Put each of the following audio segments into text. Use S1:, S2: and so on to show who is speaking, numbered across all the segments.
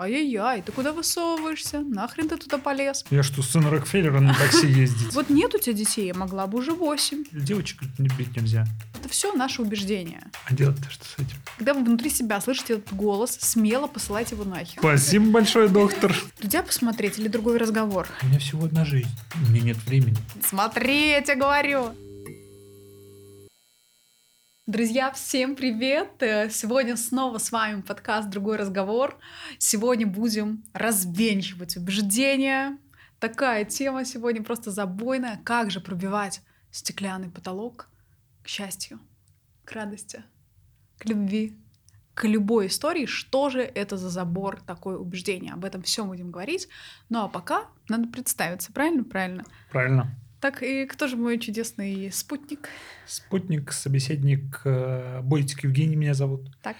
S1: ай-яй-яй, ты куда высовываешься? Нахрен ты туда полез?
S2: Я что, сын Рокфеллера на такси ездить?
S1: Вот нет у тебя детей, я могла бы уже восемь.
S2: Девочек любить нельзя.
S1: Это все наши убеждения.
S2: А делать-то что с этим?
S1: Когда вы внутри себя слышите этот голос, смело посылайте его нахер.
S2: Спасибо большое, доктор.
S1: Друзья посмотреть или другой разговор?
S2: У меня всего одна жизнь. У меня нет времени.
S1: Смотри, я тебе говорю. Друзья, всем привет! Э, Сегодня снова с вами подкаст «Другой разговор». Сегодня будем развенчивать убеждения. Такая тема сегодня просто забойная. Как же пробивать стеклянный потолок к счастью, к радости, к любви, к любой истории. Что же это за забор, такое убеждение? Об этом все будем говорить. Ну а пока надо представиться, правильно? Правильно.
S2: Правильно.
S1: Так, и кто же мой чудесный спутник?
S2: Спутник, собеседник, э, Бойтик Евгений меня зовут.
S1: Так,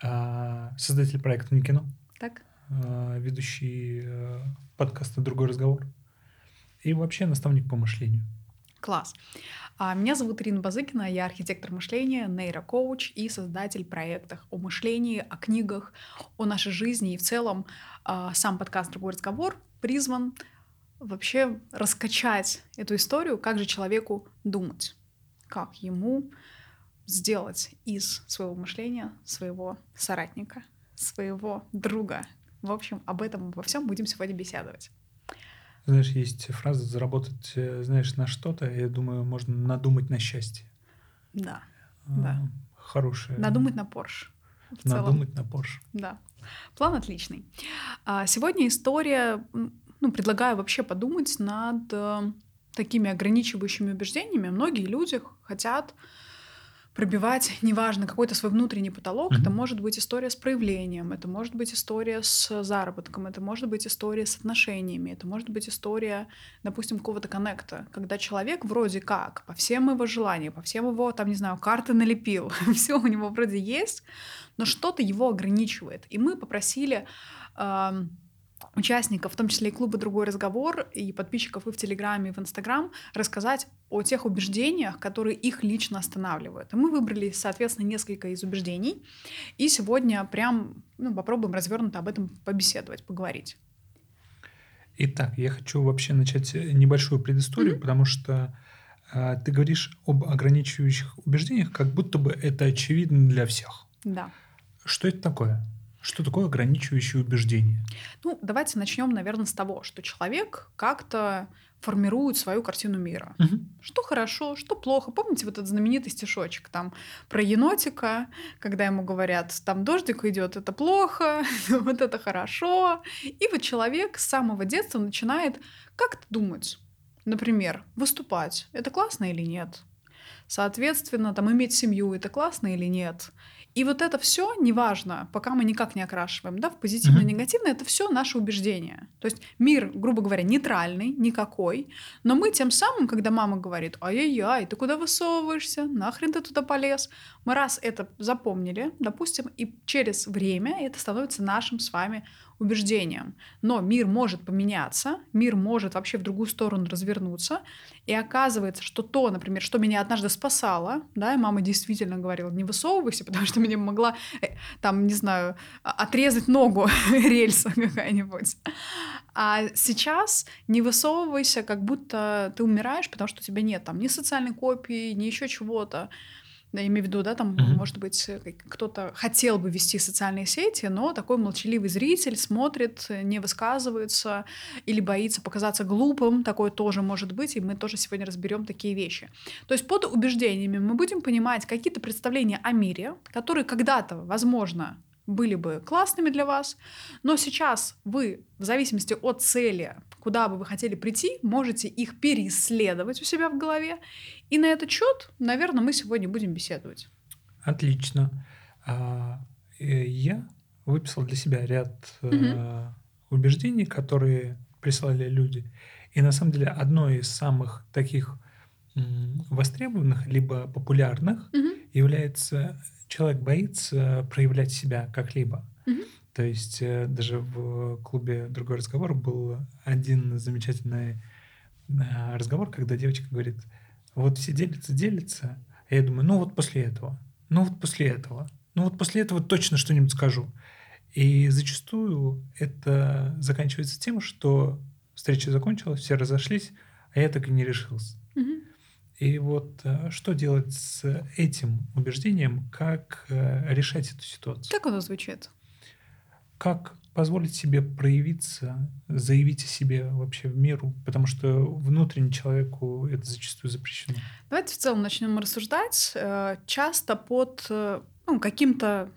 S2: А, Создатель проекта «Не кино»,
S1: так.
S2: а, ведущий э, подкаста «Другой разговор». И вообще наставник по мышлению.
S1: Класс. А, Меня зовут Ирина Базыкина, я архитектор мышления, нейрокоуч и создатель проектов о мышлении, о книгах, о нашей жизни и в целом а, сам подкаст «Другой разговор» призван вообще раскачать эту историю, как же человеку думать, как ему сделать из своего мышления своего соратника, своего друга. В общем, об этом во всем будем сегодня беседовать.
S2: Знаешь, есть фраза «заработать, э, знаешь, на что-то», я думаю, можно надумать на счастье.
S1: Да,
S2: А,
S1: Да.
S2: Хорошее.
S1: надумать на Порш. В целом.
S2: Надумать на Порш.
S1: Да. План отличный. А, Сегодня история, ну, предлагаю вообще подумать над э, такими ограничивающими убеждениями. Многие люди хотят пробивать, неважно, какой-то свой внутренний потолок.
S2: Мгм.
S1: Это может быть история с проявлением, это может быть история с заработком, это может быть история с отношениями, это может быть история, допустим, какого-то коннекта, когда человек вроде как по всем его желаниям, по всем его, там, не знаю, карты налепил, все у него вроде есть, но что-то его ограничивает. И мы попросили ам, участников, в том числе и клуба «Другой разговор», и подписчиков и в Телеграме, и в Инстаграм, рассказать о тех убеждениях, которые их лично останавливают. И мы выбрали, соответственно, несколько из убеждений. И сегодня прям ну, попробуем развернуто об этом побеседовать, поговорить.
S2: Итак, я хочу вообще начать э, небольшую предысторию,
S1: Мгм.
S2: потому что а, ты говоришь об ограничивающих убеждениях, как будто бы это очевидно для всех.
S1: Да.
S2: Что это такое? Что такое ограничивающее убеждение?
S1: Ну, давайте начнем, наверное, с того, что человек как-то формирует свою картину мира. Что хорошо, что плохо. Помните вот этот знаменитый стишочек там про енотика, когда ему говорят, там дождик идет, это плохо, вот это хорошо. И вот человек с самого детства начинает как-то думать. Например, выступать, это классно или нет? Соответственно, там иметь семью, это классно или нет? И вот это все, неважно, пока мы никак не окрашиваем, да, в негативное, это все наши убеждения. То есть мир, грубо говоря, нейтральный, никакой, но мы тем самым, когда мама говорит, ай-яй-яй, ты куда высовываешься, нахрен ты туда полез, мы раз это запомнили, допустим, и через время это становится нашим с вами убеждением. Но мир может поменяться, мир может вообще в другую сторону развернуться, и оказывается, что то, например, что меня однажды спасало, да, и мама действительно говорила, не высовывайся, потому что меня могла, э, там, не знаю, а- отрезать ногу рельса какая-нибудь. А сейчас не высовывайся, как будто ты умираешь, потому что у тебя нет там ни социальной копии, ни еще чего-то. Да, имею в виду, да, там,
S2: Мгм.
S1: может быть, э, кто-то хотел бы вести социальные сети, но такой молчаливый зритель смотрит, э, не высказывается или боится показаться глупым, такое тоже может быть, и мы тоже сегодня разберем такие вещи. То есть под убеждениями мы будем понимать какие-то представления о мире, которые когда-то, возможно, были бы классными для вас, но сейчас вы, в зависимости от цели, куда бы вы хотели прийти, можете их переисследовать у себя в голове. И на этот счет, наверное, мы сегодня будем беседовать.
S2: Отлично. А, э, Я выписал для себя ряд э, убеждений, которые прислали люди. И на самом деле одно из самых таких востребованных либо популярных
S1: Мгм.
S2: является человек боится проявлять себя как-либо.
S1: Мгм.
S2: То есть э, даже в клубе «Другой разговор» был один замечательный э, разговор, когда девочка говорит, вот все делятся, делятся, а я думаю, ну вот после этого, ну вот после этого, ну вот после этого точно что-нибудь скажу. И зачастую это заканчивается тем, что встреча закончилась, все разошлись, а я так и не решился.
S1: Угу.
S2: И вот э, что делать с этим убеждением, как э, решать эту ситуацию?
S1: Как оно звучит?
S2: Как позволить себе проявиться, заявить о себе вообще в миру, потому что внутренне человеку это зачастую запрещено.
S1: Давайте в целом начнем рассуждать. Э, часто под ну, каким-то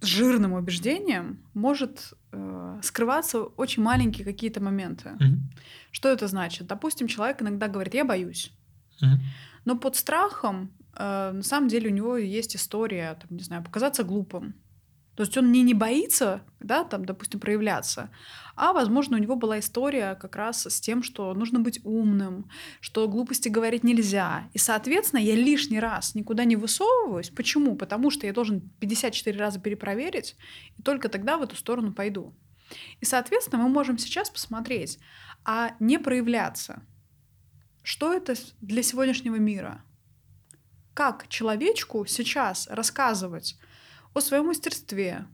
S1: жирным убеждением может э, скрываться очень маленькие какие-то моменты.
S2: Мгм.
S1: Что это значит? Допустим, человек иногда говорит, я боюсь.
S2: Мгм.
S1: Но под страхом, э, на самом деле, у него есть история, там, не знаю, показаться глупым. То есть он не, не боится, да, там, допустим, проявляться, а, возможно, у него была история как раз с тем, что нужно быть умным, что глупости говорить нельзя. И, соответственно, я лишний раз никуда не высовываюсь. Почему? Потому что я должен 54 раза перепроверить, и только тогда в эту сторону пойду. И, соответственно, мы можем сейчас посмотреть, а не проявляться. Что это для сегодняшнего мира? Как человечку сейчас рассказывать о своем мастерстве,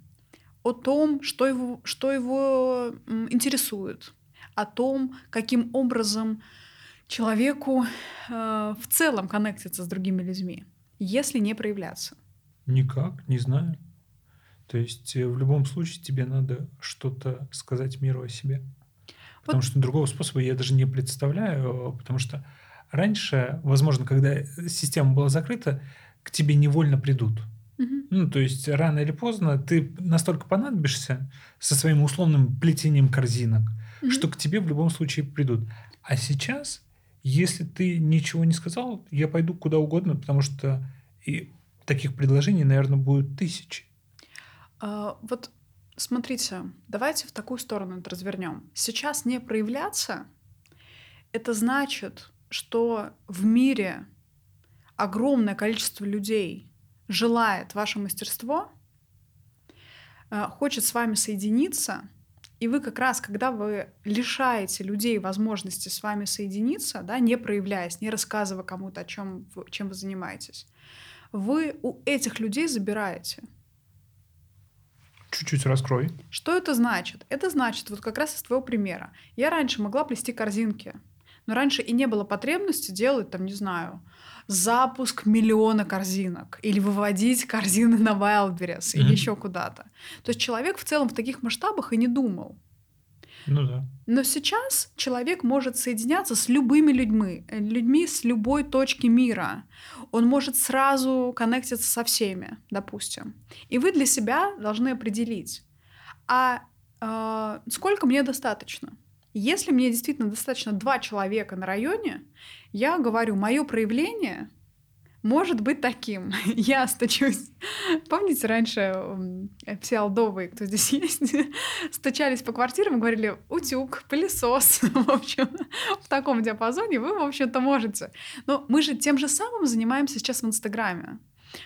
S1: о том, что его, что его интересует, о том, каким образом человеку э, в целом коннектиться с другими людьми, если не проявляться.
S2: Никак, не знаю. То есть э, в любом случае тебе надо что-то сказать миру о себе. Потому
S1: Вот.
S2: что другого способа я даже не представляю, потому что раньше, возможно, когда система была закрыта, к тебе невольно придут.
S1: Мгм.
S2: Ну, то есть рано или поздно ты настолько понадобишься со своим условным плетением корзинок,
S1: Мгм.
S2: что к тебе в любом случае придут. А сейчас, если ты ничего не сказал, я пойду куда угодно, потому что и таких предложений, наверное, будет тысячи.
S1: А, вот смотрите, давайте в такую сторону это развернем. Сейчас не проявляться, это значит, что в мире огромное количество людей желает ваше мастерство, э, хочет с вами соединиться, и вы как раз, когда вы лишаете людей возможности с вами соединиться, да, не проявляясь, не рассказывая кому-то, о чем чем вы занимаетесь, вы у этих людей забираете.
S2: Чуть-чуть раскрой.
S1: Что это значит? Это значит, вот как раз из твоего примера. Я раньше могла плести корзинки, но раньше и не было потребности делать, там, не знаю, запуск миллиона корзинок или выводить корзины на Wildberries или
S2: Мгм.
S1: еще куда-то. То есть человек в целом в таких масштабах и не думал.
S2: Ну да.
S1: Но сейчас человек может соединяться с любыми людьми, э, людьми с любой точки мира. Он может сразу коннектиться со всеми, допустим. И вы для себя должны определить, а э, сколько мне достаточно. Если мне действительно достаточно два человека на районе, я говорю, мое проявление может быть таким. Я стучусь. Помните, раньше м, все алдовые, кто здесь есть, стучались по квартирам и говорили «утюг», «пылесос». В общем, в таком диапазоне вы, в общем-то, можете. Но мы же тем же самым занимаемся сейчас в Инстаграме.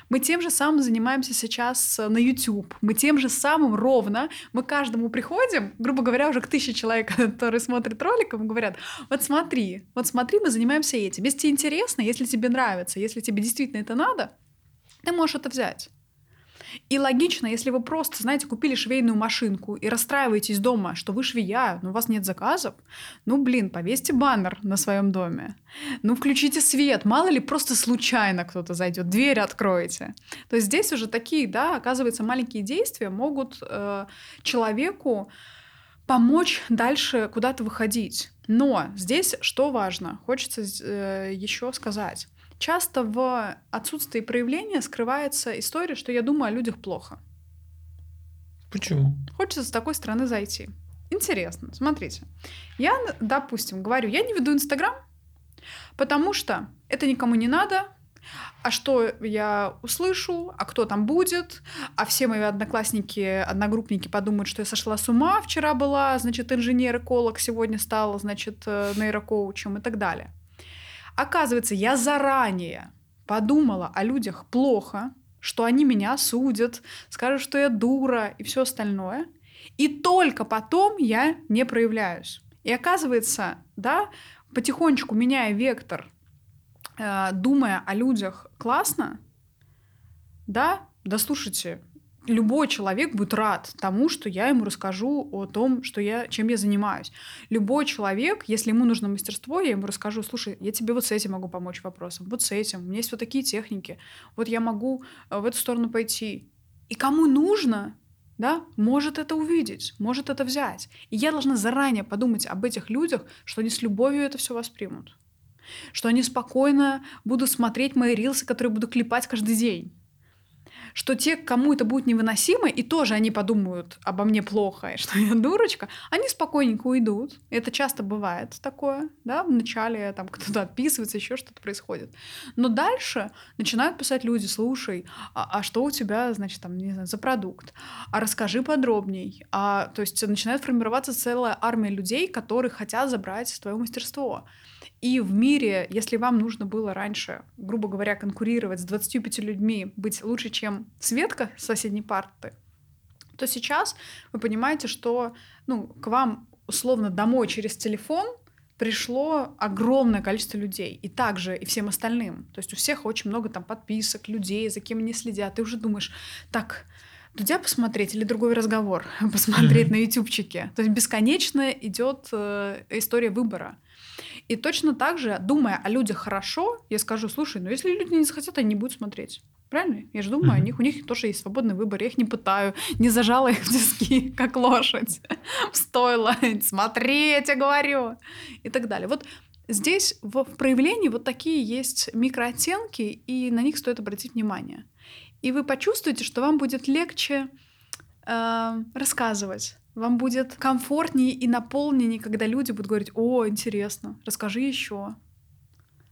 S1: Мы тем же самым занимаемся сейчас э, на YouTube. Мы тем же самым ровно. Мы каждому приходим, грубо говоря, уже к тысяче человек, которые смотрят ролик, и говорят, вот смотри, вот смотри, мы занимаемся этим. Если тебе интересно, если тебе нравится, если тебе действительно это надо, ты можешь это взять. И логично, если вы просто, знаете, купили швейную машинку и расстраиваетесь дома, что вы швея, но у вас нет заказов, ну, блин, повесьте баннер на своем доме. Ну, включите свет, мало ли просто случайно кто-то зайдет, дверь откроете. То есть здесь уже такие, да, оказывается, маленькие действия могут э, человеку помочь дальше куда-то выходить. Но здесь что важно, хочется э, еще сказать. Часто в отсутствии проявления скрывается история, что я думаю о людях плохо.
S2: Почему?
S1: Хочется с такой стороны зайти. Интересно, смотрите. Я, допустим, говорю, я не веду Инстаграм, потому что это никому не надо, а что я услышу, а кто там будет, а все мои одноклассники, одногруппники подумают, что я сошла с ума, вчера была, значит, инженер-эколог, сегодня стала, значит, э, нейрокоучем и так далее. Оказывается, я заранее подумала о людях плохо, что они меня осудят, скажут, что я дура и все остальное. И только потом я не проявляюсь. И оказывается, да, потихонечку меняя вектор, э, думая о людях классно, да, да слушайте, любой человек будет рад тому, что я ему расскажу о том, что я, чем я занимаюсь. Любой человек, если ему нужно мастерство, я ему расскажу, слушай, я тебе вот с этим могу помочь вопросом, вот с этим, у меня есть вот такие техники, вот я могу э, в эту сторону пойти. И кому нужно, да, может это увидеть, может это взять. И я должна заранее подумать об этих людях, что они с любовью это все воспримут. Что они спокойно будут смотреть мои рилсы, которые буду клепать каждый день что те, кому это будет невыносимо, и тоже они подумают обо мне плохо, и что я дурочка, они спокойненько уйдут. Это часто бывает такое, да, в начале там кто-то отписывается, еще что-то происходит. Но дальше начинают писать люди, слушай, а, а что у тебя, значит, там, не знаю, за продукт? А расскажи подробней. А, то есть начинает формироваться целая армия людей, которые хотят забрать твое мастерство. И в мире, если вам нужно было раньше, грубо говоря, конкурировать с 25 людьми, быть лучше, чем Светка с соседней парты, то сейчас вы понимаете, что ну, к вам условно домой через телефон пришло огромное количество людей. И также и всем остальным. То есть у всех очень много там подписок, людей, за кем они следят. Ты уже думаешь, так, Дудя посмотреть или другой разговор посмотреть mm-hmm. на ютубчике. То есть бесконечно идет э, история выбора. И точно так же, думая о людях хорошо, я скажу, слушай, ну если люди не захотят, они не будут смотреть. Правильно? Я же думаю mm-hmm. о них. У них тоже есть свободный выбор. Я их не пытаю, не зажала их в тиски, как лошадь. Стоило смотреть, я говорю. И так далее. Вот здесь в, в проявлении вот такие есть микрооттенки, и на них стоит обратить внимание. И вы почувствуете, что вам будет легче э, рассказывать вам будет комфортнее и наполненнее, когда люди будут говорить, о, интересно, расскажи еще,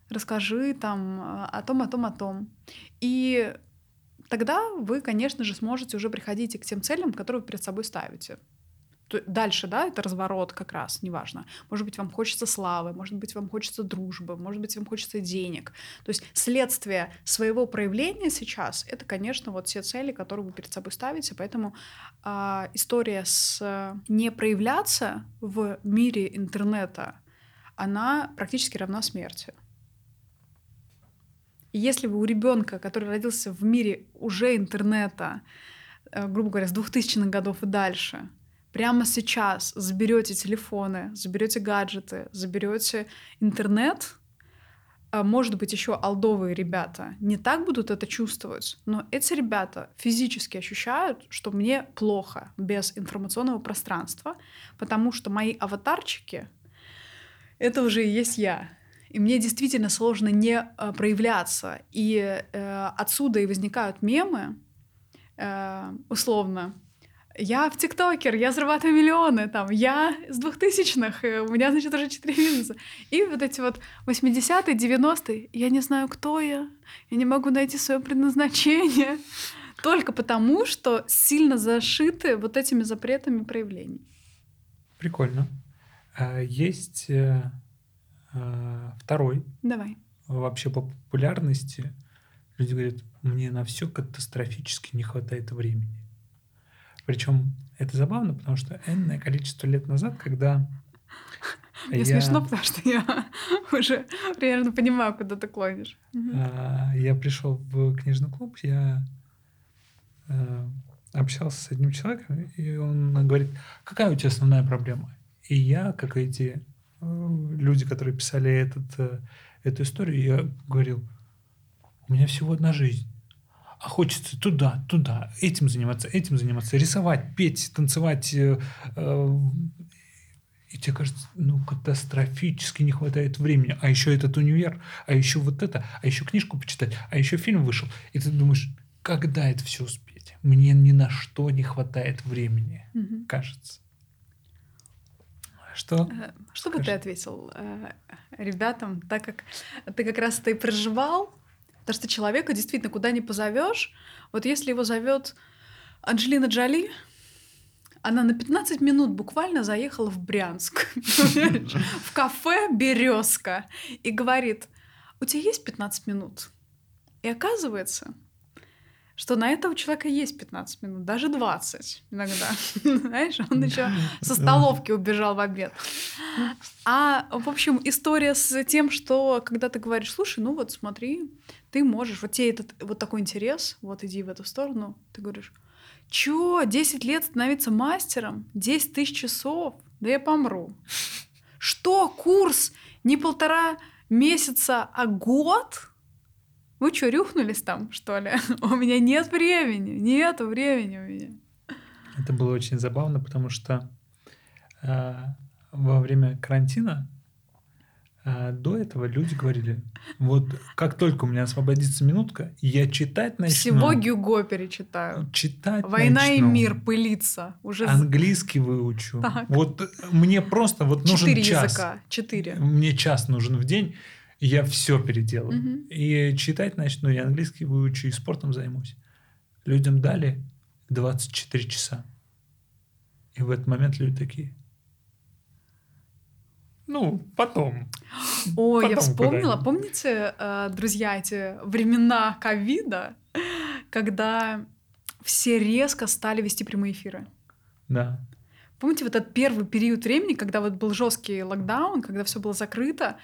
S1: расскажи там э, о том, о том, о том. И тогда вы, конечно же, сможете уже приходить к тем целям, которые вы перед собой ставите дальше, да, это разворот как раз, неважно. Может быть, вам хочется славы, может быть, вам хочется дружбы, может быть, вам хочется денег. То есть следствие своего проявления сейчас — это, конечно, вот все цели, которые вы перед собой ставите. Поэтому э, история с не проявляться в мире интернета, она практически равна смерти. И если вы у ребенка, который родился в мире уже интернета, э, грубо говоря, с 2000-х годов и дальше — прямо сейчас заберете телефоны, заберете гаджеты, заберете интернет, а, может быть, еще алдовые ребята не так будут это чувствовать, но эти ребята физически ощущают, что мне плохо без информационного пространства, потому что мои аватарчики — это уже и есть я. И мне действительно сложно не а, проявляться. И э, отсюда и возникают мемы, э, условно, я в ТикТокер, я зарабатываю миллионы, там, я с двухтысячных, у меня, значит, уже четыре бизнеса. И вот эти вот 80-е, 90-е, я не знаю, кто я, я не могу найти свое предназначение, только потому, что сильно зашиты вот этими запретами проявлений.
S2: Прикольно. А есть э, э, второй.
S1: Давай.
S2: Вообще по популярности люди говорят, мне на все катастрофически не хватает времени. Причем это забавно, потому что энное количество лет назад, когда
S1: мне я... смешно, потому что я уже примерно понимаю, куда ты клонишь.
S2: А, я пришел в книжный клуб, я э, общался с одним человеком, и он говорит, какая у тебя основная проблема? И я, как эти э, люди, которые писали этот, э, эту историю, я говорил, у меня всего одна жизнь а хочется туда, туда, этим заниматься, этим заниматься, рисовать, петь, танцевать. Э, э, и тебе кажется, ну, катастрофически не хватает времени. А еще этот универ, а еще вот это, а еще книжку почитать, а еще фильм вышел. И ты думаешь, когда это все успеть? Мне ни на что не хватает времени, угу. кажется. Что?
S1: Э, что бы ты ответил ребятам, так как ты как раз ты проживал Потому что человека действительно куда ни позовешь, вот если его зовет Анджелина Джоли, она на 15 минут буквально заехала в Брянск, в кафе Березка, и говорит, у тебя есть 15 минут? И оказывается, что на этого человека есть 15 минут, даже 20 иногда. Знаешь, он еще со столовки убежал в обед. А, в общем, история с тем, что когда ты говоришь, слушай, ну вот смотри, ты можешь, вот тебе этот вот такой интерес, вот иди в эту сторону, ты говоришь, Чё, 10 лет становиться мастером? 10 тысяч часов? Да я помру. Что, курс не полтора месяца, а год? Вы что, рюхнулись там, что ли? У меня нет времени, нет времени у меня.
S2: Это было очень забавно, потому что э, во время карантина э, до этого люди говорили, вот как только у меня освободится минутка, я читать начну.
S1: Всего Гюго перечитаю.
S2: Читать
S1: Война
S2: начну.
S1: и мир пылится. Уже
S2: Английский выучу.
S1: Так.
S2: Вот мне просто вот нужен
S1: четыре
S2: час.
S1: языка. Четыре.
S2: Мне час нужен в день, я все переделаю.
S1: Мгм.
S2: И читать начну, и английский выучу, и спортом займусь. Людям дали 24 часа. И в этот момент люди такие. Ну, потом.
S1: О, я
S2: Потом
S1: вспомнила.
S2: куда-нибудь.
S1: Помните, э, друзья, эти времена ковида, когда все резко стали вести прямые эфиры?
S2: Да.
S1: Помните вот этот первый период времени, когда вот был жесткий локдаун, когда все было закрыто,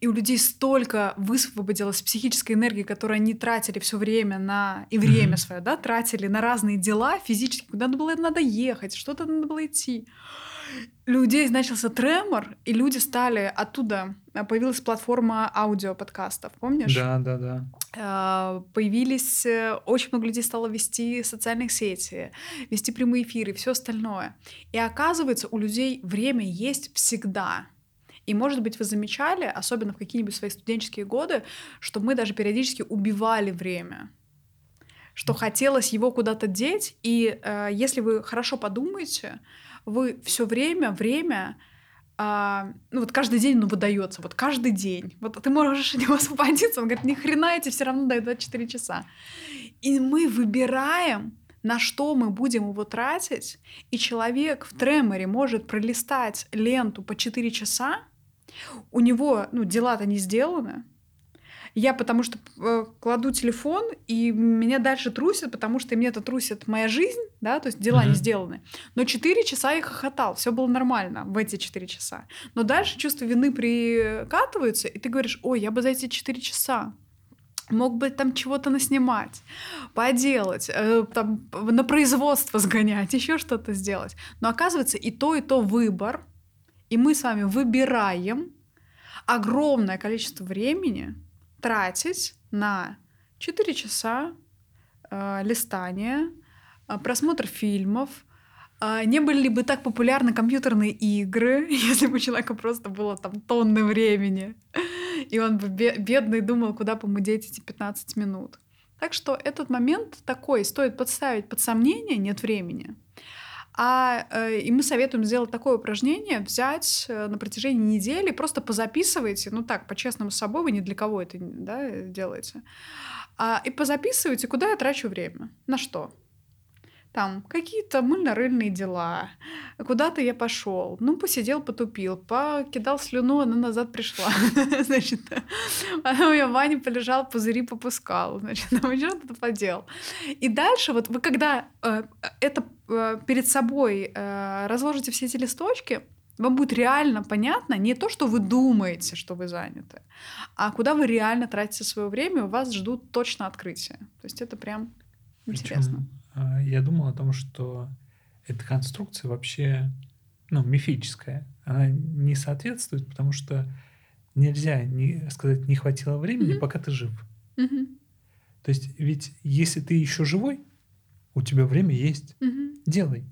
S1: и у людей столько высвободилось психической энергии, которую они тратили все время на и время
S2: Мгм.
S1: свое, да, тратили на разные дела физически, куда надо было надо ехать, что-то надо было идти. Людей начался тремор, и люди стали оттуда а, появилась платформа аудиоподкастов, помнишь?
S2: Да, да, да.
S1: А, появились, э, очень много людей стало вести социальных сети, вести прямые эфиры, все остальное. И оказывается, у людей время есть всегда. И, может быть, вы замечали, особенно в какие-нибудь свои студенческие годы, что мы даже периодически убивали время что хотелось его куда-то деть, и э, если вы хорошо подумаете, вы все время, время, а, ну вот каждый день, ну, выдается, вот каждый день. Вот ты можешь от него освободиться, он говорит, ни хрена эти все равно дают 24 часа. И мы выбираем, на что мы будем его тратить, и человек в треморе может пролистать ленту по 4 часа, у него, ну, дела-то не сделаны, я потому что э, кладу телефон, и меня дальше трусит, потому что мне это трусит моя жизнь, да, то есть дела не
S2: Мгм.
S1: сделаны. Но 4 часа я хохотал, все было нормально в эти 4 часа. Но дальше чувство вины прикатывается, и ты говоришь, ой, я бы за эти 4 часа мог бы там чего-то наснимать, поделать, э, там, на производство сгонять, еще что-то сделать. Но оказывается, и то, и то выбор, и мы с вами выбираем огромное количество времени тратить на 4 часа э, листания, э, просмотр фильмов. Э, не были ли бы так популярны компьютерные игры, если бы у человека просто было там тонны времени, и он бы бе- бедный думал, куда помудеть эти 15 минут. Так что этот момент такой, стоит подставить под сомнение, нет времени. А, э, и мы советуем сделать такое упражнение, взять э, на протяжении недели, просто позаписывайте, ну так, по-честному с собой, вы ни для кого это да, делаете, а, и позаписывайте, куда я трачу время, на что. Там какие-то мыльно-рыльные дела, куда-то я пошел, ну, посидел, потупил, покидал слюну, она назад пришла, значит, потом я в ванне полежал, пузыри попускал, значит, там еще что-то поделал. И дальше вот вы когда э, это э, перед собой э, разложите все эти листочки, вам будет реально понятно не то, что вы думаете, что вы заняты, а куда вы реально тратите свое время, у вас ждут точно открытия. То есть это прям интересно.
S2: Причем, а, я думал о том, что эта конструкция вообще ну, мифическая. Она не соответствует, потому что нельзя не, сказать, не хватило времени,
S1: Мгм.
S2: пока ты жив.
S1: Мгм.
S2: То есть, ведь если ты еще живой, у тебя время есть,
S1: Мгм.
S2: делай.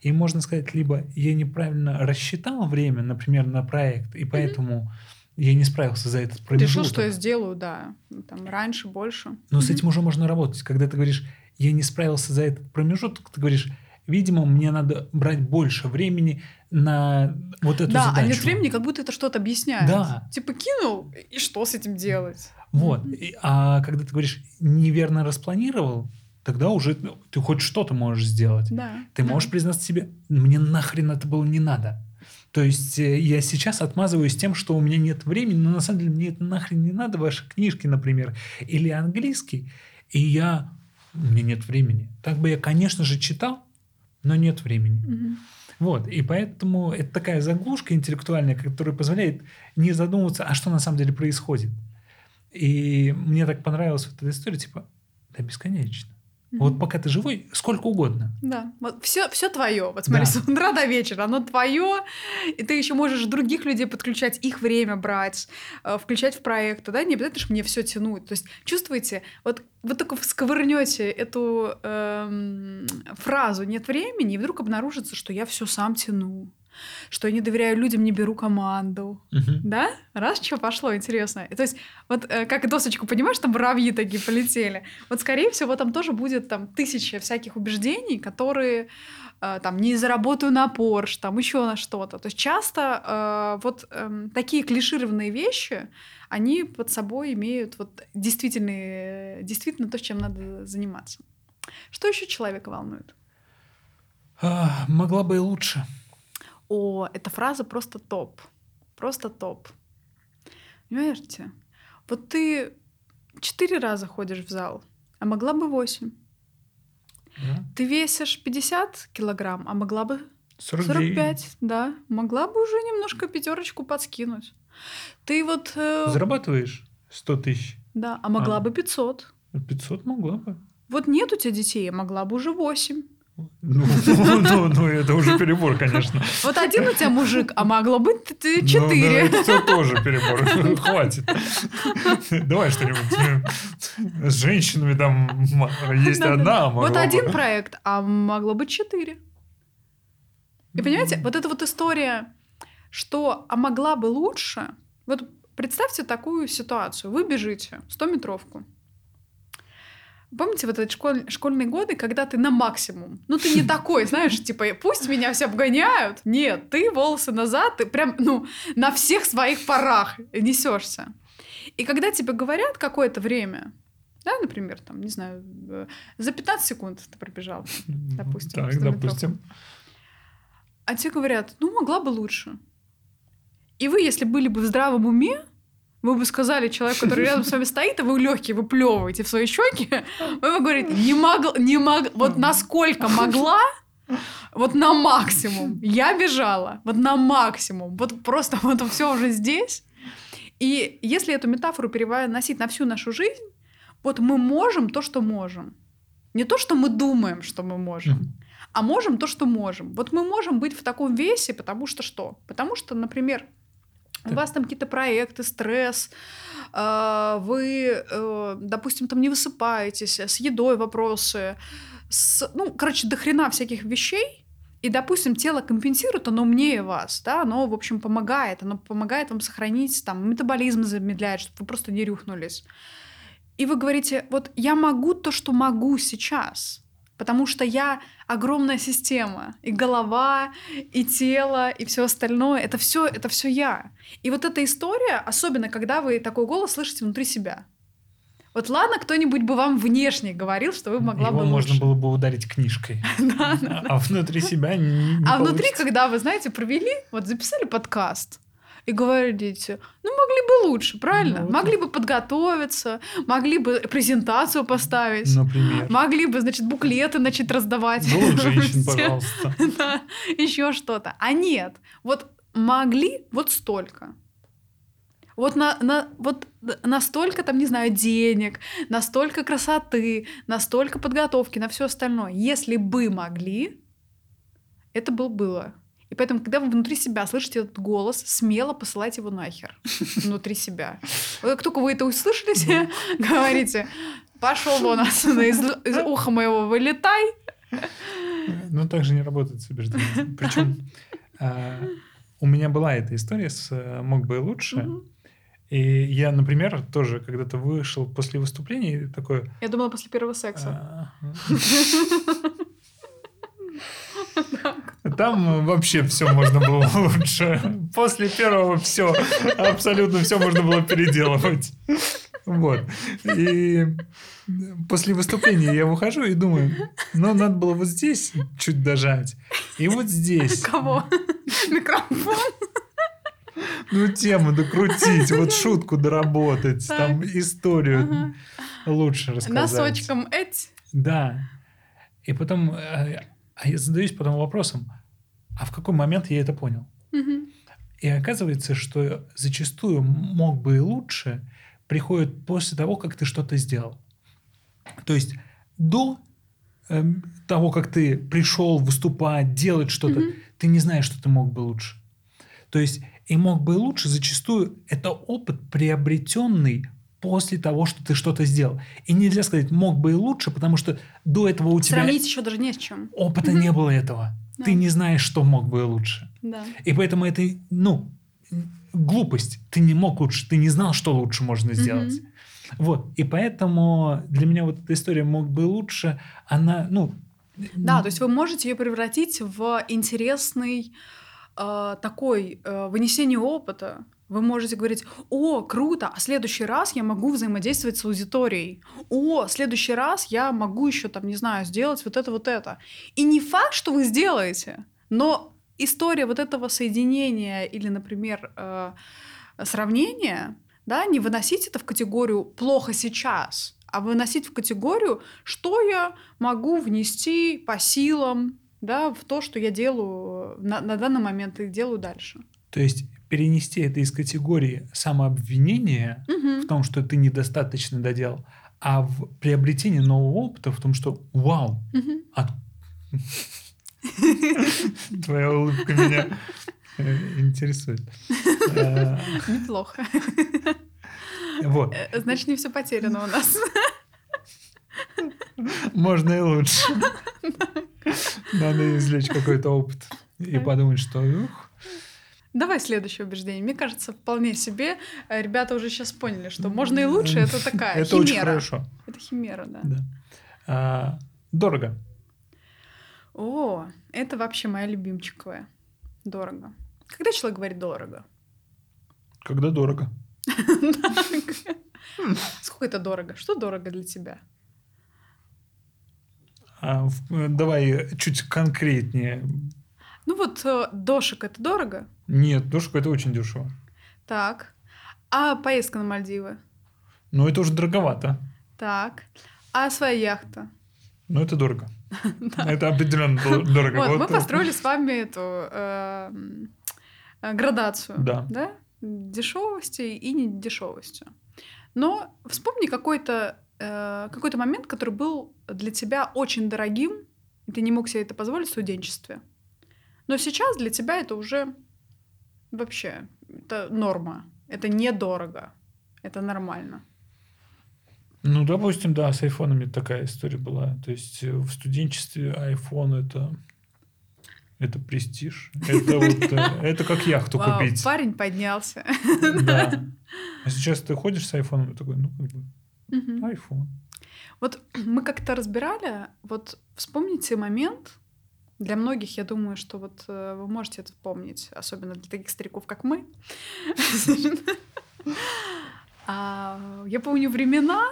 S2: И можно сказать, либо я неправильно рассчитал время, например, на проект, и поэтому я не справился за этот
S1: Решил,
S2: промежуток.
S1: что я сделаю, да, там раньше, больше.
S2: Но с
S1: Мгм.
S2: этим уже можно работать. Когда ты говоришь, я не справился за этот промежуток, ты говоришь, видимо, мне надо брать больше времени на вот эту
S1: да,
S2: задачу.
S1: а нет времени, как будто это что-то объясняет.
S2: Да.
S1: Типа кинул, и что с этим делать?
S2: Вот. И- А когда ты говоришь, неверно распланировал, тогда уже ну, ты хоть что-то можешь сделать.
S1: Да.
S2: Ты
S1: да.
S2: можешь признаться себе, мне нахрен это было не надо. То есть э, я сейчас отмазываюсь тем, что у меня нет времени, но на самом деле мне это нахрен не надо, ваши книжки, например, или английский, и я... У меня нет времени. Так бы я, конечно же, читал, но нет времени.
S1: Мгм.
S2: Вот, и поэтому это такая заглушка интеллектуальная, которая позволяет не задумываться, а что на самом деле происходит. И мне так понравилась вот эта история, типа, да бесконечно. Вот пока ты живой, сколько угодно.
S1: Да, вот все, все твое. Вот смотри,
S2: Да.
S1: с утра до вечера, оно твое, и ты еще можешь других людей подключать, их время брать, э, включать в проекты, да, не обязательно, что мне все тянуть. То есть чувствуете, вот вы только сковырнете эту эм, фразу «нет времени», и вдруг обнаружится, что я все сам тяну, что я не доверяю людям, не беру команду.
S2: Мгм.
S1: Да? Раз что пошло, интересно. То есть, вот э, как досочку, понимаешь, там муравьи такие полетели. Вот, скорее всего, там тоже будет там тысяча всяких убеждений, которые э, там не заработаю на Порш, там еще на что-то. То есть часто э, вот эм, такие клишированные вещи, они под собой имеют вот действительные, действительно то, чем надо заниматься. Что еще человека волнует?
S2: А, могла бы и лучше.
S1: О, эта фраза просто топ. Просто топ. Понимаете? Вот ты четыре раза ходишь в зал, а могла бы восемь.
S2: Да?
S1: Ты весишь 50 килограмм, а могла бы
S2: 49.
S1: 45, да. Могла бы уже немножко пятерочку подскинуть. Ты вот... э,
S2: Зарабатываешь 100 тысяч.
S1: Да, а могла
S2: А.
S1: бы 500.
S2: 500 могла бы.
S1: Вот нет у тебя детей, а могла бы уже 8.
S2: Ну, ну, ну, это уже перебор, конечно.
S1: Вот один у тебя мужик, а могло быть т- т-
S2: Ну, ну,
S1: 4.
S2: это все тоже перебор. Хватит. Давай что-нибудь. С женщинами там есть одна, а
S1: Вот один проект, а могло быть четыре. И понимаете, вот эта вот история, что а могла бы лучше. Вот представьте такую ситуацию. Вы бежите 100-метровку. Помните вот эти школь- школьные годы, когда ты на максимум? Ну, ты не такой, знаешь, типа, пусть меня все обгоняют. Нет, ты волосы назад, ты прям, ну, на всех своих парах несешься. И когда тебе говорят какое-то время, да, например, там, не знаю, э, за 15 секунд ты пробежал, допустим,
S2: Так,
S1: 100 метров.
S2: допустим.
S1: а тебе говорят, ну, могла бы лучше. И вы, если были бы в здравом уме, вы бы сказали человеку, который рядом с вами стоит, а вы легкие выплевываете в свои щеки, вы бы говорите, не могла, не могла, вот насколько могла, вот на максимум. Я бежала, вот на максимум. Вот просто вот все уже здесь. И если эту метафору переносить на всю нашу жизнь, вот мы можем то, что можем. Не то, что мы думаем, что мы можем, а можем то, что можем. Вот мы можем быть в таком весе, потому что что? Потому что, например, у вас там какие-то проекты, стресс, э, вы, э, допустим, там не высыпаетесь, с едой вопросы, с, ну, короче, до хрена всяких вещей, и, допустим, тело компенсирует, оно умнее вас, да, оно, в общем, помогает, оно помогает вам сохранить, там, метаболизм замедляет, чтобы вы просто не рюхнулись. И вы говорите, вот я могу то, что могу сейчас, потому что я огромная система, и голова, и тело, и все остальное, это все, это все я. И вот эта история, особенно когда вы такой голос слышите внутри себя. Вот ладно, кто-нибудь бы вам внешне говорил, что вы могла
S2: Его
S1: бы
S2: можно
S1: лучше.
S2: было бы ударить книжкой.
S1: Да, да,
S2: А внутри себя не не
S1: А внутри, когда вы, знаете, провели, вот записали подкаст, и говорите, ну, могли бы лучше, правильно?
S2: Ну,
S1: могли бы подготовиться, могли бы презентацию поставить,
S2: Например.
S1: могли бы, значит, буклеты начать раздавать.
S2: Голых женщин, пожалуйста.
S1: Да, еще что-то. А нет, вот могли вот столько. Вот, на, на, вот настолько там, не знаю, денег, настолько красоты, настолько подготовки, на все остальное. Если бы могли, это было было. И поэтому, когда вы внутри себя слышите этот голос, смело посылайте его нахер. Внутри себя. Как только вы это услышали, себе, говорите, пошел вон отсюда, из, из уха моего вылетай.
S2: Ну, так же не работает с убеждением. Причем у меня была эта история с э, «Мог бы и лучше». И я, например, тоже когда-то вышел после выступления и такой...
S1: Я думала, после первого секса.
S2: Там вообще все можно было лучше. После первого все, абсолютно все можно было переделывать. Вот. И после выступления я выхожу и думаю, ну, надо было вот здесь чуть дожать. И вот здесь.
S1: Кого? Микрофон.
S2: Ну, тему докрутить, вот шутку доработать,
S1: Так.
S2: там историю
S1: Ага.
S2: лучше рассказать.
S1: Носочком эть.
S2: Да. И потом, э, а я задаюсь потом вопросом, а в какой момент я это понял? И оказывается, что зачастую мог бы и лучше приходит после того, как ты что-то сделал. То есть до эм, того, как ты пришел выступать, делать что-то,
S1: Мгм.
S2: ты не знаешь, что ты мог бы лучше. То есть и мог бы лучше зачастую это опыт приобретенный после того, что ты что-то сделал. И нельзя сказать мог бы и лучше, потому что до этого у тебя
S1: Сравнить еще даже не с чем.
S2: опыта не было этого.
S1: Да.
S2: Ты не знаешь, что мог бы лучше.
S1: Да.
S2: И поэтому это, ну, глупость. Ты не мог лучше, ты не знал, что лучше можно сделать. Вот. И поэтому для меня вот эта история мог бы лучше, она, ну...
S1: Да, то есть вы можете ее превратить в интересный э, такой э, вынесение опыта. Вы можете говорить, о, круто, а в следующий раз я могу взаимодействовать с аудиторией. О, в следующий раз я могу еще там, не знаю, сделать вот это, вот это. И не факт, что вы сделаете, но история вот этого соединения или, например, э, сравнения, да, не выносить это в категорию «плохо сейчас», а выносить в категорию, что я могу внести по силам, да, в то, что я делаю на, на данный момент и делаю дальше.
S2: То есть перенести это из категории самообвинения
S1: Мгм.
S2: в том, что ты недостаточно доделал, а в приобретении нового опыта в том, что вау, от- твоя улыбка меня э, интересует. Э,
S1: Неплохо.
S2: Вот,
S1: Э, Значит, не все потеряно у нас.
S2: можно и лучше. Надо извлечь какой-то опыт и подумать, что ух,
S1: Давай следующее убеждение. Мне кажется, вполне себе э, ребята уже сейчас поняли, что можно и лучше. Это такая
S2: это очень
S1: химера.
S2: хорошо.
S1: Это химера, да.
S2: Да. А, Дорого.
S1: О, это вообще моя любимчиковая. Дорого. Когда человек говорит дорого?
S2: Когда дорого?
S1: Сколько это дорого? Что дорого для тебя?
S2: А, э, давай чуть конкретнее.
S1: Ну вот э, дошик это дорого?
S2: Нет, дошка это очень дешево.
S1: Так. А поездка на Мальдивы?
S2: Но это уже дороговато.
S1: Так. А своя яхта?
S2: Но это дорого. Это определенно дорого.
S1: Вот, мы построили с вами эту э, м, э, градацию.
S2: Да.
S1: Да? Дешевости и недешевости. Но вспомни какой-то э, какой-то момент, который был для тебя очень дорогим, и ты не мог себе это позволить в студенчестве. Но сейчас для тебя это уже вообще это норма. Это недорого. Это нормально.
S2: Ну, допустим, да, с айфонами такая история была. То есть э, в студенчестве iPhone это это престиж. Это вот э, это как яхту
S1: Вау,
S2: купить.
S1: парень поднялся.
S2: Да. А сейчас ты ходишь с айфоном и такой, ну, как бы, iPhone.
S1: Вот мы как-то разбирали, вот вспомните момент, для многих, я думаю, что вот э, вы можете это вспомнить, особенно для таких стариков, как мы. А, Я помню времена,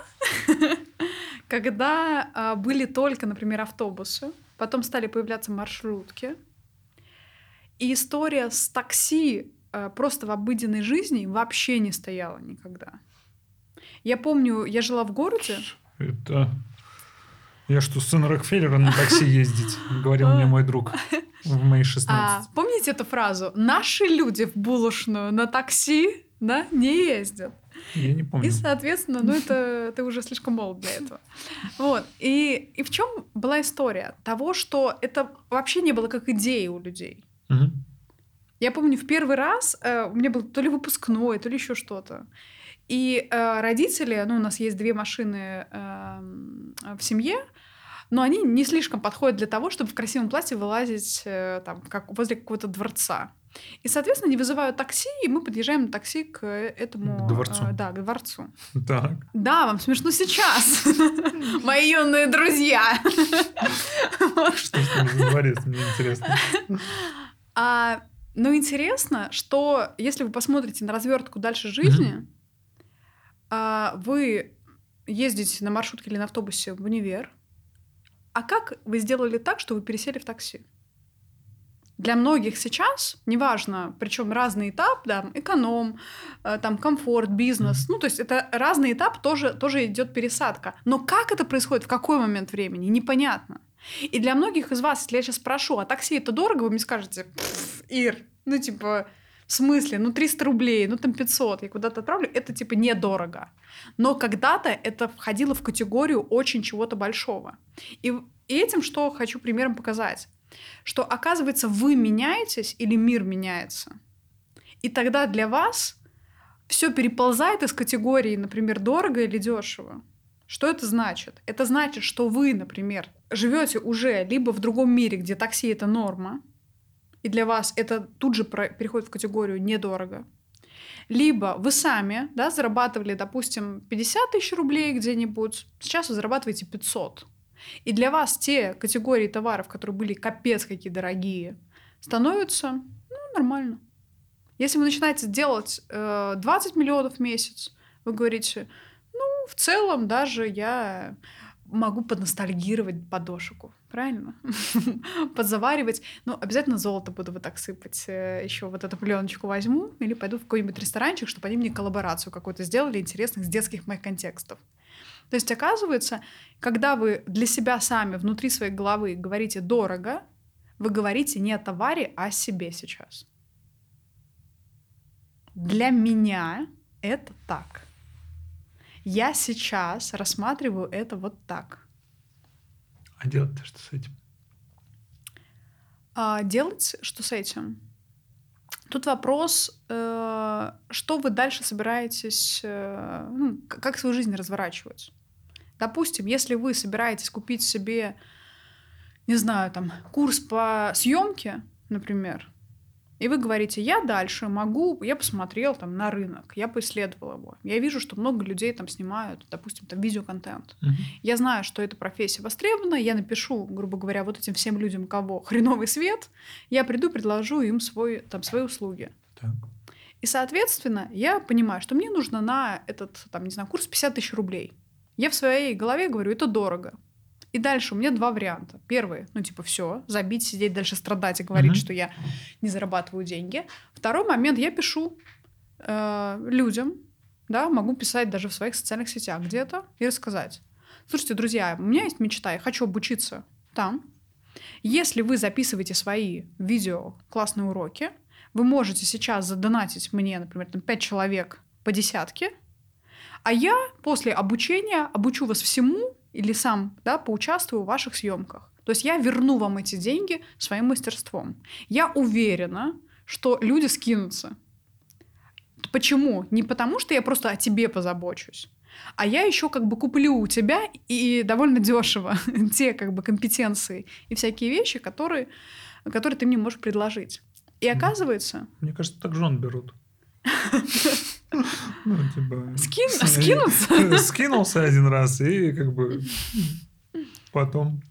S1: когда а, были только, например, автобусы, потом стали появляться маршрутки, и история с такси а, просто в обыденной жизни вообще не стояла никогда. Я помню, я жила в городе,
S2: Это... Я что, сын Рокфеллера на такси ездить? Говорил мне мой друг в мои
S1: А,
S2: 16.
S1: помните эту фразу? Наши люди в булочную на такси да, не ездят.
S2: Я не
S1: И,
S2: помню.
S1: соответственно, ну это ты уже слишком молод для этого. Вот. И, и в чем была история? Того, что это вообще не было как идеи у людей.
S2: Мгм.
S1: Я помню, в первый раз э, у меня был то ли выпускной, то ли еще что-то. И э, родители, ну, у нас есть две машины эм, в семье, но они не слишком подходят для того, чтобы в красивом платье вылазить э, там, как возле какого-то дворца. И, соответственно, они вызывают такси, и мы подъезжаем на такси к этому...
S2: К дворцу.
S1: э, да, к дворцу.
S2: Так.
S1: Да, вам смешно сейчас, мои юные друзья.
S2: Что с ними за дворец, мне интересно.
S1: А, ну, интересно, что если вы посмотрите на развертку дальше жизни, а, вы ездите на маршрутке или на автобусе в универ, а как вы сделали так, что вы пересели в такси? Для многих сейчас, неважно, причем разный этап, да, эконом, э, там комфорт, бизнес, ну то есть это разный этап, тоже, тоже идет пересадка. Но как это происходит, в какой момент времени, непонятно. И для многих из вас, если я сейчас спрошу, а такси это дорого, вы мне скажете, «Пф, Ир, ну типа, в смысле, ну 300 рублей, ну там 500, я куда-то отправлю, это типа недорого. Но когда-то это входило в категорию очень чего-то большого. И этим что хочу примером показать? Что, оказывается, вы меняетесь или мир меняется. И тогда для вас все переползает из категории, например, дорого или дешево. Что это значит? Это значит, что вы, например, живете уже либо в другом мире, где такси это норма, и для вас это тут же переходит в категорию недорого. Либо вы сами да, зарабатывали, допустим, 50 тысяч рублей где-нибудь, сейчас вы зарабатываете 500. И для вас те категории товаров, которые были капец какие дорогие, становятся ну, нормально. Если вы начинаете делать э, 20 миллионов в месяц, вы говорите, ну, в целом даже я могу подностальгировать подошку, правильно? Подзаваривать. Ну, обязательно золото буду вот так сыпать. Э, Еще вот эту пленочку возьму или пойду в какой-нибудь ресторанчик, чтобы они мне коллаборацию какую-то сделали интересных с детских моих контекстов. То есть, оказывается, когда вы для себя сами внутри своей головы говорите «дорого», вы говорите не о товаре, а о себе сейчас. Для меня это так. Я сейчас рассматриваю это вот так.
S2: А делать-то что с этим?
S1: А делать что с этим? Тут вопрос, э, что вы дальше собираетесь, э, ну, как свою жизнь разворачивать. Допустим, если вы собираетесь купить себе, не знаю, там, курс по съемке, например, и вы говорите, я дальше могу, я посмотрел там на рынок, я поисследовал его. Я вижу, что много людей там снимают, допустим, там видеоконтент. Uh-huh. Я знаю, что эта профессия востребована, я напишу, грубо говоря, вот этим всем людям, кого хреновый свет, я приду, предложу им свой, там, свои услуги. Так. И, соответственно, я понимаю, что мне нужно на этот, там, не знаю, курс 50 тысяч рублей. Я в своей голове говорю, это дорого. И дальше у меня два варианта. Первый, ну типа все, забить, сидеть дальше страдать и говорить, uh-huh. что я не зарабатываю деньги. Второй момент, я пишу э, людям, да, могу писать даже в своих социальных сетях где-то и рассказать. Слушайте, друзья, у меня есть мечта, я хочу обучиться там. Если вы записываете свои видео классные уроки, вы можете сейчас задонатить мне, например, там 5 человек по десятке, а я после обучения обучу вас всему, или сам да, поучаствую в ваших съемках. То есть я верну вам эти деньги своим мастерством. Я уверена, что люди скинутся. Почему? Не потому, что я просто о тебе позабочусь, а я еще как бы куплю у тебя и довольно дешево те как бы компетенции и всякие вещи, которые, которые ты мне можешь предложить. И оказывается...
S2: Мне кажется, так жен берут. Ну, типа...
S1: Скин... Скинуться?
S2: Скинулся один раз и как бы потом...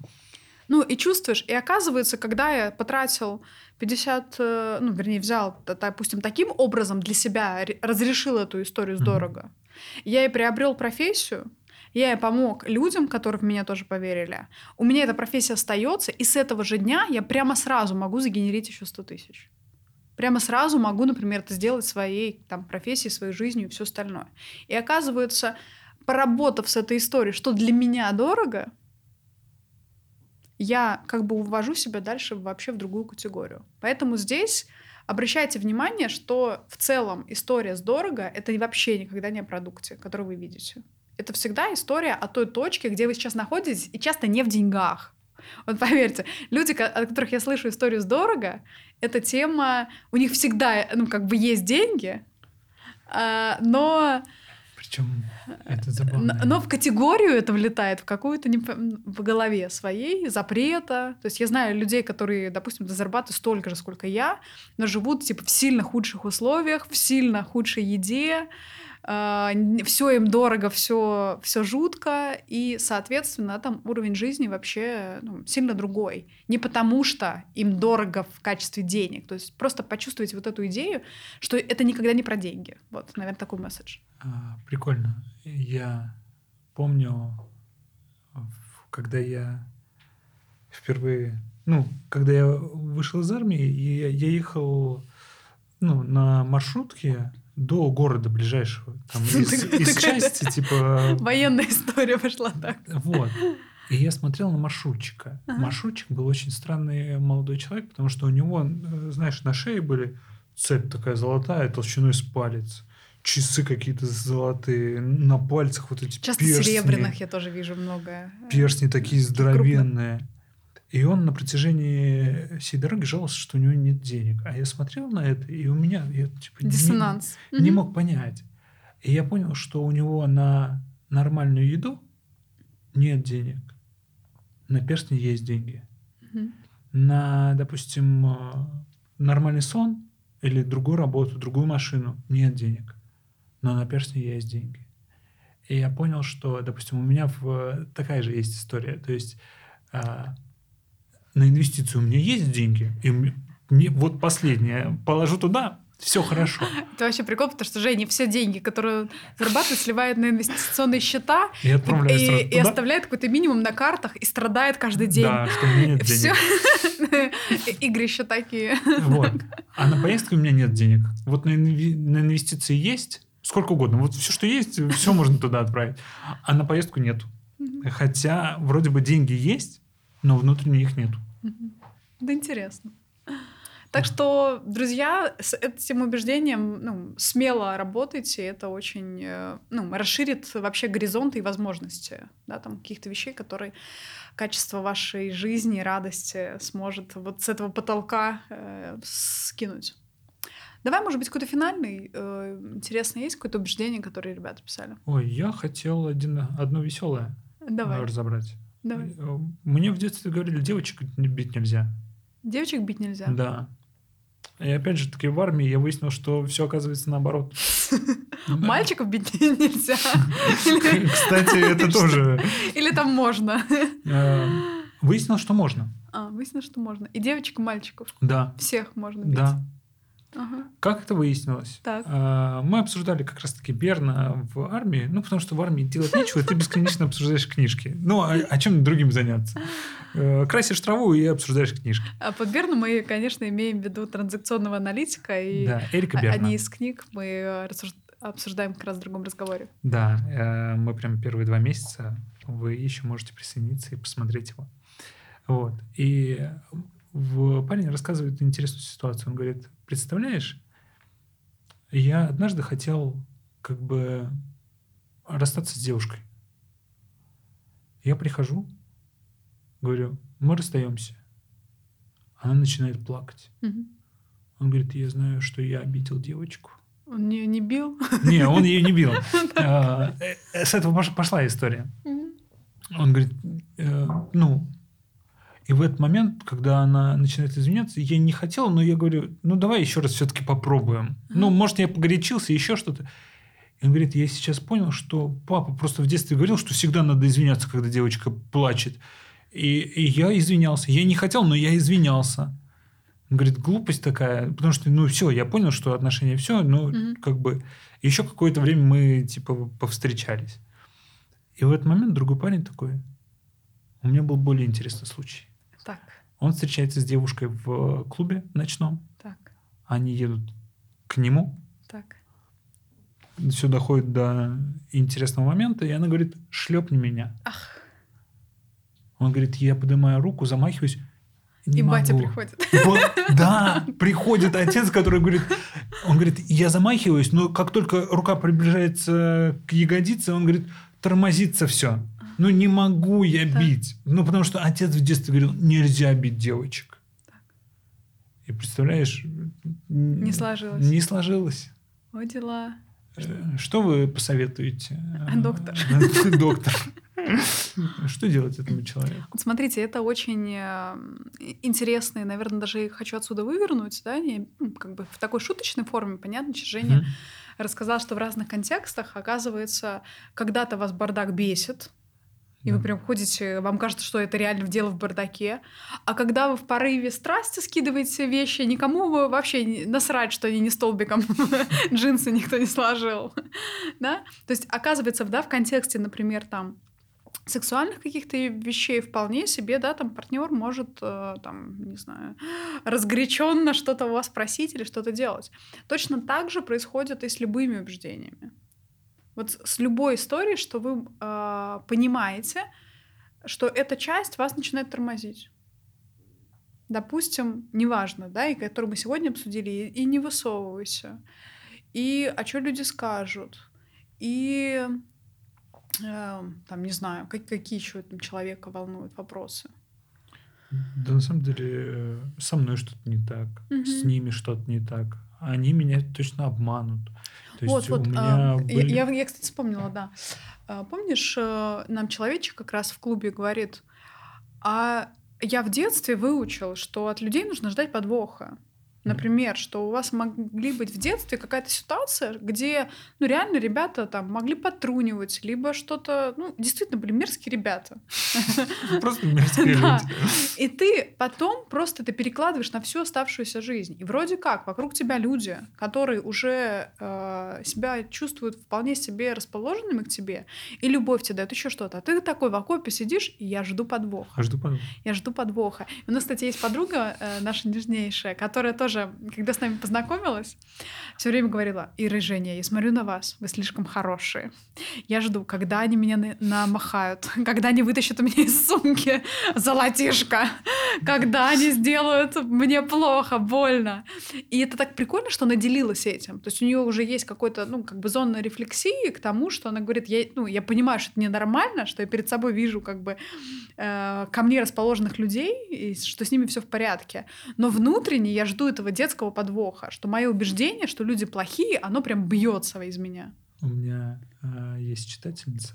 S1: Ну, и чувствуешь, и оказывается, когда я потратил 50, э, ну, вернее, взял, допустим, таким образом для себя, разрешил эту историю здорово, mm-hmm. я и приобрел профессию, я и помог людям, которые в меня тоже поверили. У меня эта профессия остается, и с этого же дня я прямо сразу могу загенерить еще 100 тысяч прямо сразу могу, например, это сделать своей там, профессией, своей жизнью и все остальное. И оказывается, поработав с этой историей, что для меня дорого, я как бы увожу себя дальше вообще в другую категорию. Поэтому здесь обращайте внимание, что в целом история с дорого — это вообще никогда не о продукте, который вы видите. Это всегда история о той точке, где вы сейчас находитесь, и часто не в деньгах. Вот поверьте, люди, от которых я слышу историю с дорого, эта тема, у них всегда, ну, как бы есть деньги, а, но...
S2: Причем это забавно.
S1: Но, в категорию это влетает, в какую-то не в голове своей запрета. То есть я знаю людей, которые, допустим, зарабатывают столько же, сколько я, но живут типа в сильно худших условиях, в сильно худшей еде, все им дорого, все, все жутко, и, соответственно, там уровень жизни вообще ну, сильно другой. Не потому что им дорого в качестве денег, то есть просто почувствовать вот эту идею, что это никогда не про деньги. Вот, наверное, такой месседж.
S2: А, прикольно. Я помню, когда я впервые, ну, когда я вышел из армии, я, я ехал ну, на маршрутке, до города ближайшего. Там, из, из части, типа...
S1: Военная история пошла так.
S2: Вот. И я смотрел на маршрутчика. Ага. Маршрутчик был очень странный молодой человек, потому что у него, э, знаешь, на шее были цепь такая золотая, толщиной с палец. часы какие-то золотые, на пальцах вот эти
S1: Часто
S2: перстни.
S1: серебряных я тоже вижу много.
S2: Перстни такие здоровенные. И он на протяжении всей дороги жаловался, что у него нет денег. А я смотрел на это, и у меня я, типа, не-
S1: Диссонанс.
S2: не,
S1: Мгм.
S2: мог понять. И я понял, что у него на нормальную еду нет денег. На перстни есть деньги.
S1: Мгм.
S2: На, допустим, э, нормальный сон или другую работу, другую машину нет денег. Но на перстни есть деньги. И я понял, что, допустим, у меня в, такая же есть история. То есть а, на инвестицию у меня есть деньги, и мне, вот последнее положу туда, все хорошо.
S1: Это вообще прикол, потому что Женя все деньги, которые зарабатывает, сливает на инвестиционные счета
S2: И отправляю
S1: и, и
S2: туда.
S1: оставляет какой-то минимум на картах и страдает каждый день.
S2: Да, что у меня нет
S1: Все.
S2: денег.
S1: Игрища такие.
S2: Вот. А на поездки у меня нет денег. Вот на, инви- на инвестиции есть сколько угодно. Вот все, что есть, все можно туда отправить. А на поездку нету. Хотя вроде бы деньги есть, но внутренне их нету.
S1: Мгм. Да интересно. Так что, друзья, с этим убеждением ну, смело работайте, это очень э, ну, расширит вообще горизонты и возможности да, там, каких-то вещей, которые качество вашей жизни, радости сможет вот с этого потолка э, скинуть. Давай, может быть, какой-то финальный, э, интересно, есть какое-то убеждение, которое ребята писали?
S2: Ой, я хотел один, одно веселое
S1: Давай,
S2: разобрать.
S1: Давай.
S2: Э, Мне в детстве говорили, девочек бить нельзя.
S1: Девочек бить нельзя.
S2: Да. И опять же таки в армии я выяснил, что все оказывается наоборот.
S1: Мальчиков бить нельзя.
S2: Кстати, это тоже
S1: Или там можно.
S2: э, выяснил, что можно.
S1: А, выяснилось, что можно. И девочек, и мальчиков.
S2: Да,
S1: Всех можно бить.
S2: да.
S1: Ага.
S2: Как это выяснилось?
S1: Так.
S2: А, Мы обсуждали как раз-таки Берна в армии, ну, потому что в армии делать нечего, ты бесконечно обсуждаешь книжки. Ну, а, а чем другим заняться? Э, Красишь траву и обсуждаешь книжки.
S1: А под Берну мы, конечно, имеем в виду транзакционного аналитика. И
S2: Да, Эрика Берна.
S1: одни из книг мы э, обсуждаем как раз в другом разговоре.
S2: Да, э, мы прям первые два месяца, вы еще можете присоединиться и посмотреть его. Вот. И в- парень рассказывает интересную ситуацию. Он говорит, представляешь, я однажды хотел как бы расстаться с девушкой. Я прихожу, говорю, мы расстаемся. Она начинает плакать.
S1: Мгм.
S2: Он говорит, я знаю, что я обидел девочку.
S1: Он ее не бил.
S2: Не, он ее не бил. А, э, С этого пош- пошла история. Он говорит, э, ну, и в этот момент, когда она начинает извиняться, я не хотел, но я говорю, ну, давай еще раз все-таки попробуем. Ну, может, я погорячился, еще что-то. И он говорит, я сейчас понял, что папа просто в детстве говорил, что всегда надо извиняться, когда девочка плачет. И, и я извинялся. Я не хотел, но я извинялся. Он говорит, глупость такая, потому что, ну, все, я понял, что отношения все, ну,
S1: Мгм.
S2: как бы еще какое-то время мы, типа, повстречались. И в этот момент другой парень такой, у меня был более интересный случай.
S1: Так,
S2: Он встречается с девушкой в клубе ночном,
S1: так,
S2: они едут к нему,
S1: так.
S2: все доходит до интересного момента, и она говорит, шлепни меня.
S1: Ах,
S2: Он говорит, я поднимаю руку, замахиваюсь, не
S1: и батя
S2: могу.
S1: приходит.
S2: Вот, да, приходит отец, который говорит, он говорит, я замахиваюсь, но как только рука приближается к ягодице, он говорит, тормозится все. Ну не могу я
S1: Так.
S2: бить. Ну потому что отец в детстве говорил, нельзя бить девочек. И представляешь,
S1: Не сложилось.
S2: Не сложилось.
S1: О, дела.
S2: Э, Что вы посоветуете?
S1: А, доктор.
S2: Доктор. Что делать этому человеку?
S1: Вот Смотрите, это очень э, интересно, и, наверное, даже хочу отсюда вывернуть, да, не, ну, как бы в такой шуточной форме, понятно, что Женя
S2: Мгм.
S1: рассказал, что в разных контекстах, оказывается, когда-то вас бардак бесит, и
S2: Да.
S1: вы прям ходите, вам кажется, что это реально дело в бардаке. А когда вы в порыве страсти скидываете вещи, никому вы вообще не- насрать, что они не столбиком джинсы никто не сложил. Да? То есть, оказывается, да, в контексте, например, там сексуальных каких-то вещей вполне себе, да, там партнер может, э, там, не знаю, разгоряченно что-то у вас просить или что-то делать. Точно так же происходит и с любыми убеждениями. Вот с- любой историей, что вы э, понимаете, что эта часть вас начинает тормозить. Допустим, неважно, да, и которую мы сегодня обсудили, и, и не высовывайся. и а что люди скажут, и э, там, не знаю, как, какие еще там человека волнуют вопросы.
S2: Да на самом деле э, со мной что-то не так,
S1: Мгм.
S2: с ними что-то не так. Они меня точно обманут. То
S1: Вот, вот. а, я-
S2: были...
S1: я, я, кстати, вспомнила, да. А, Помнишь, э, нам человечек как раз в клубе говорит, а я в детстве выучил, что от людей нужно ждать подвоха. Например, что у вас могли быть в детстве какая-то ситуация, где, ну, реально ребята там могли подтрунивать, либо что-то, ну, действительно были мерзкие ребята.
S2: Просто мерзкие люди.
S1: И ты потом просто это перекладываешь на всю оставшуюся жизнь. И вроде как вокруг тебя люди, которые уже э, себя чувствуют вполне себе расположенными к тебе, и любовь тебе дает еще что-то. А ты такой в окопе сидишь, и я жду подвоха.
S2: А жду потом.
S1: Я жду подвоха. У нас, кстати, есть подруга, э, наша нежнейшая, которая тоже, когда с нами познакомилась, все время говорила, Ира и Женя, я смотрю на вас, вы слишком хорошие. Я жду, когда они меня на- намахают, когда они вытащат у меня из сумки золотишко, когда они сделают мне плохо, больно. И это так прикольно, что она делилась этим. То есть у нее уже есть какой-то, ну, как бы зона рефлексии к тому, что она говорит, я, ну, я понимаю, что это ненормально, что я перед собой вижу как бы э, ко мне расположенных людей, и что с ними все в порядке. Но внутренне я жду этого детского подвоха, что мое убеждение, что люди плохие, оно прям бьется из меня.
S2: У меня а, есть читательница,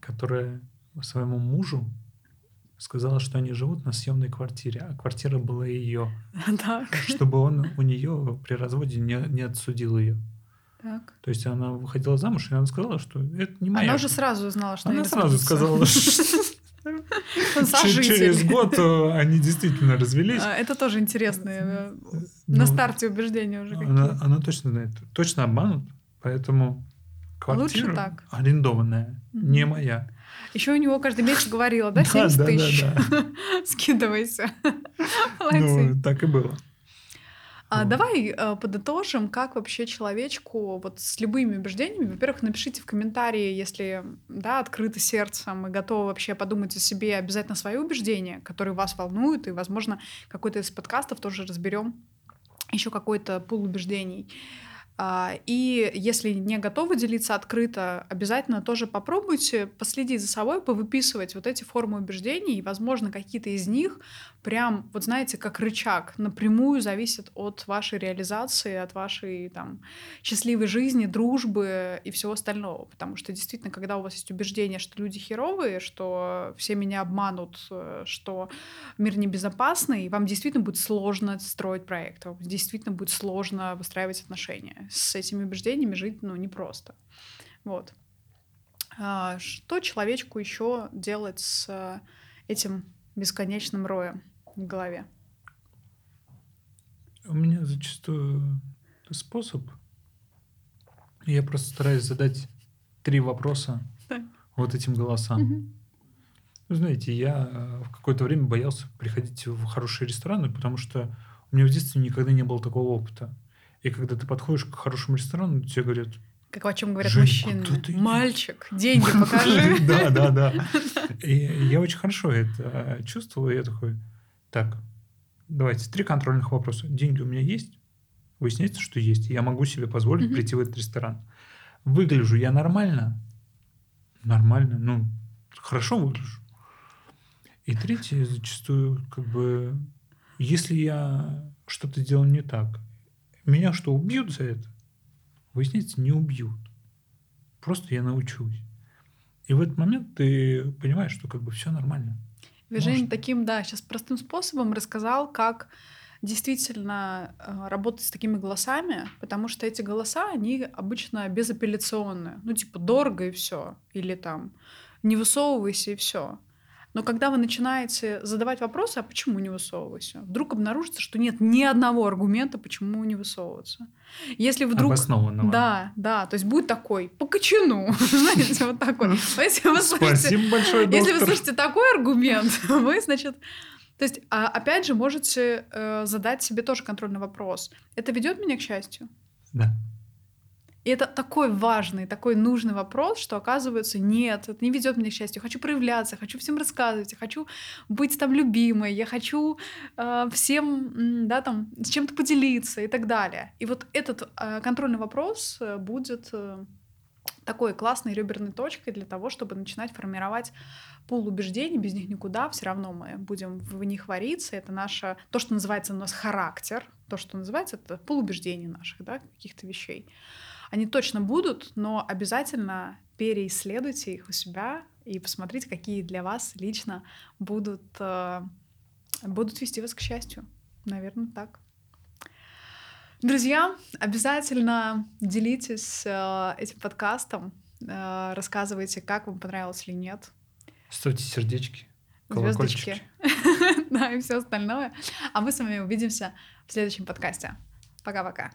S2: которая своему мужу сказала, что они живут на съемной квартире, а квартира была ее,
S1: Так,
S2: чтобы он у нее при разводе не, не отсудил ее.
S1: так.
S2: То есть она выходила замуж, и она сказала, что это не моя.
S1: Она уже сразу знала, что
S2: Она сразу сказала, что
S1: сожитель.
S2: через год э, они действительно развелись.
S1: А, Это тоже интересные э,
S2: Ну,
S1: на старте убеждения уже
S2: Она,
S1: какие.
S2: она точно знает, точно обманут, поэтому квартира арендованная, не моя.
S1: Еще у него каждый месяц говорила, да,
S2: Да,
S1: 70
S2: да, да,
S1: тысяч. Скидывайся.
S2: Ну, так и было.
S1: А давай э, подытожим, как вообще человечку вот с любыми убеждениями. Во-первых, напишите в комментарии, если да, открыто сердцем и готовы вообще подумать о себе обязательно свои убеждения, которые вас волнуют, и, возможно, какой-то из подкастов тоже разберем еще какой-то пул убеждений. А, И если не готовы делиться открыто, обязательно тоже попробуйте последить за собой, повыписывать вот эти формы убеждений, и, возможно, какие-то из них прям, вот знаете, как рычаг, напрямую зависят от вашей реализации, от вашей там счастливой жизни, дружбы и всего остального. Потому что действительно, когда у вас есть убеждение, что люди херовые, что все меня обманут, э, что мир небезопасный, вам действительно будет сложно строить проект, вам действительно будет сложно выстраивать отношения. С этими убеждениями жить, ну, непросто. Вот. А, Что человечку еще делать с э, этим бесконечным роем в голове?
S2: У меня зачастую способ. Я просто стараюсь задать три вопроса
S1: Так.
S2: вот этим голосам.
S1: Мгм.
S2: Вы знаете, я э, в какое-то время боялся приходить в хорошие рестораны, потому что у меня в детстве никогда не было такого опыта. И когда ты подходишь к хорошему ресторану, тебе говорят,
S1: Как о чем говорят мужчины.
S2: ты?
S1: Мальчик, деньги покажи.
S2: Да, да, да. И я очень хорошо это чувствовал, и я такой, так, давайте, три контрольных вопроса. Деньги у меня есть? Выясняется, что есть. Я могу себе позволить
S1: Мгм.
S2: прийти в этот ресторан. Выгляжу я нормально? Нормально, ну, хорошо выгляжу. И третье, зачастую, как бы, если я что-то делал не так, меня что, убьют за это? Выясняется, не убьют. Просто я научусь. И в этот момент ты понимаешь, что как бы все нормально.
S1: Вы, Жень,
S2: Можно.
S1: таким, да, сейчас простым способом рассказал, как действительно э, работать с такими голосами, потому что эти голоса, они обычно безапелляционные. Ну, типа, дорого и все. Или там, не высовывайся и все. Но когда вы начинаете задавать вопросы, а почему не высовывайся, вдруг обнаружится, что нет ни одного аргумента, почему не высовываться. Если вдруг...
S2: Обоснованного.
S1: Да, да, то есть будет такой, по кочану, знаете, вот такой. Если вы слышите, если вы слышите такой аргумент, вы, значит... То есть, а, опять же, можете э, задать себе тоже контрольный вопрос. Это ведет меня к счастью?
S2: Да.
S1: И это такой важный, такой нужный вопрос, что оказывается, нет, это не ведет меня к счастью. Хочу проявляться, хочу всем рассказывать, я хочу быть там любимой, я хочу э, всем, да, там, с чем-то поделиться и так далее. И вот этот э, контрольный вопрос э, будет э, такой классной реберной точкой для того, чтобы начинать формировать пул убеждений, без них никуда, все равно мы будем в них вариться. Это наше, то, что называется у нас характер, то, что называется, это пул убеждений наших, да, каких-то вещей. Они точно будут, но обязательно переисследуйте их у себя и посмотрите, какие для вас лично будут, э, будут вести вас к счастью. Наверное, так. Друзья, обязательно делитесь э, этим подкастом, э, рассказывайте, как вам понравилось или нет.
S2: Ставьте сердечки,
S1: колокольчики. Да, и все остальное. А мы с вами увидимся в следующем подкасте. Пока-пока.